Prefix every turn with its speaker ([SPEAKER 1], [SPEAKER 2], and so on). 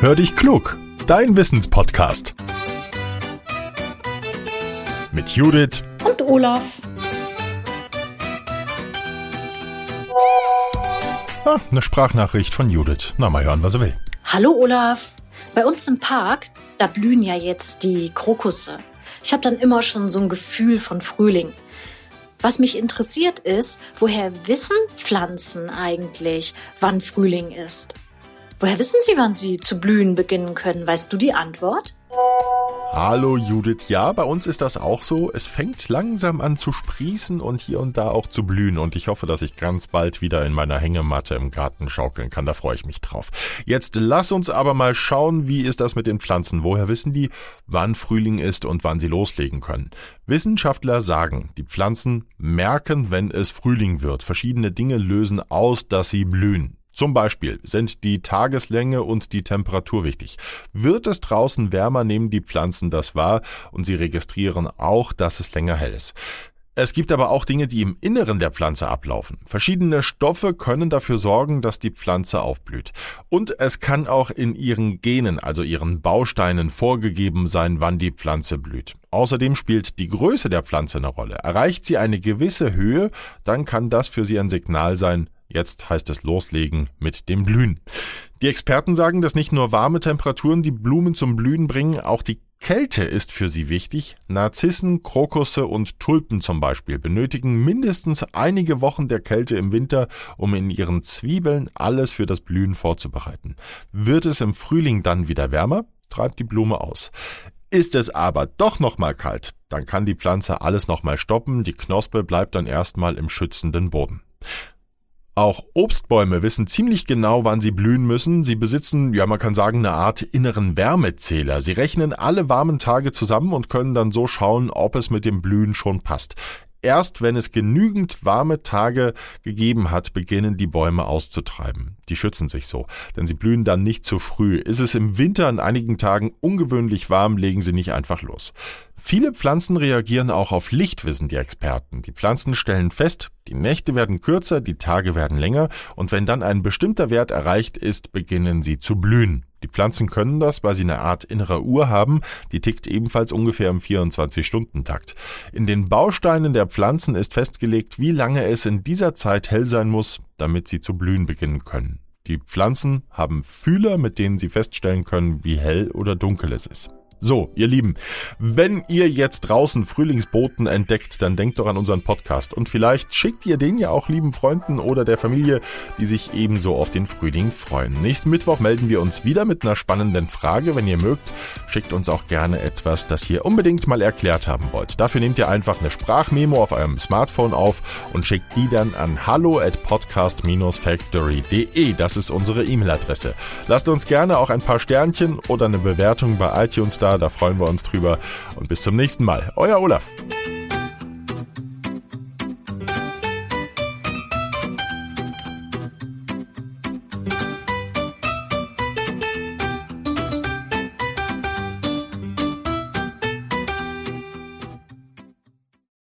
[SPEAKER 1] Hör dich klug, dein Wissenspodcast. Mit Judith
[SPEAKER 2] und Olaf.
[SPEAKER 1] Ah, eine Sprachnachricht von Judith. Na, mal hören, was er will.
[SPEAKER 2] Hallo Olaf. Bei uns im Park, da blühen ja jetzt die Krokusse. Ich habe dann immer schon so ein Gefühl von Frühling. Was mich interessiert ist, woher wissen Pflanzen eigentlich, wann Frühling ist? Woher wissen Sie, wann sie zu blühen beginnen können? Weißt du die Antwort?
[SPEAKER 1] Hallo Judith, ja, bei uns ist das auch so. Es fängt langsam an zu sprießen und hier und da auch zu blühen und ich hoffe, dass ich ganz bald wieder in meiner Hängematte im Garten schaukeln kann. Da freue ich mich drauf. Jetzt lass uns aber mal schauen, wie ist das mit den Pflanzen? Woher wissen die, wann Frühling ist und wann sie loslegen können? Wissenschaftler sagen, die Pflanzen merken, wenn es Frühling wird. Verschiedene Dinge lösen aus, dass sie blühen. Zum Beispiel sind die Tageslänge und die Temperatur wichtig. Wird es draußen wärmer, nehmen die Pflanzen das wahr und sie registrieren auch, dass es länger hell ist. Es gibt aber auch Dinge, die im Inneren der Pflanze ablaufen. Verschiedene Stoffe können dafür sorgen, dass die Pflanze aufblüht. Und es kann auch in ihren Genen, also ihren Bausteinen, vorgegeben sein, wann die Pflanze blüht. Außerdem spielt die Größe der Pflanze eine Rolle. Erreicht sie eine gewisse Höhe, dann kann das für sie ein Signal sein, Jetzt heißt es loslegen mit dem Blühen. Die Experten sagen, dass nicht nur warme Temperaturen die Blumen zum Blühen bringen, auch die Kälte ist für sie wichtig. Narzissen, Krokusse und Tulpen zum Beispiel benötigen mindestens einige Wochen der Kälte im Winter, um in ihren Zwiebeln alles für das Blühen vorzubereiten. Wird es im Frühling dann wieder wärmer, treibt die Blume aus. Ist es aber doch nochmal kalt, dann kann die Pflanze alles nochmal stoppen, die Knospe bleibt dann erstmal im schützenden Boden. Auch Obstbäume wissen ziemlich genau, wann sie blühen müssen. Sie besitzen, ja man kann sagen, eine Art inneren Wärmezähler. Sie rechnen alle warmen Tage zusammen und können dann so schauen, ob es mit dem Blühen schon passt. Erst wenn es genügend warme Tage gegeben hat, beginnen die Bäume auszutreiben. Die schützen sich so, denn sie blühen dann nicht zu früh. Ist es im Winter an einigen Tagen ungewöhnlich warm, legen sie nicht einfach los. Viele Pflanzen reagieren auch auf Licht, wissen die Experten. Die Pflanzen stellen fest, die Nächte werden kürzer, die Tage werden länger und wenn dann ein bestimmter Wert erreicht ist, beginnen sie zu blühen. Die Pflanzen können das, weil sie eine Art innerer Uhr haben, die tickt ebenfalls ungefähr im 24-Stunden-Takt. In den Bausteinen der Pflanzen ist festgelegt, wie lange es in dieser Zeit hell sein muss, damit sie zu blühen beginnen können. Die Pflanzen haben Fühler, mit denen sie feststellen können, wie hell oder dunkel es ist. So, ihr Lieben, wenn ihr jetzt draußen Frühlingsboten entdeckt, dann denkt doch an unseren Podcast und vielleicht schickt ihr den ja auch lieben Freunden oder der Familie, die sich ebenso auf den Frühling freuen. Nächsten Mittwoch melden wir uns wieder mit einer spannenden Frage. Wenn ihr mögt, schickt uns auch gerne etwas, das ihr unbedingt mal erklärt haben wollt. Dafür nehmt ihr einfach eine Sprachmemo auf eurem Smartphone auf und schickt die dann an hallo at podcast-factory.de. Das ist unsere E-Mail-Adresse. Lasst uns gerne auch ein paar Sternchen oder eine Bewertung bei iTunes da da, da freuen wir uns drüber. Und bis zum nächsten Mal. Euer Olaf.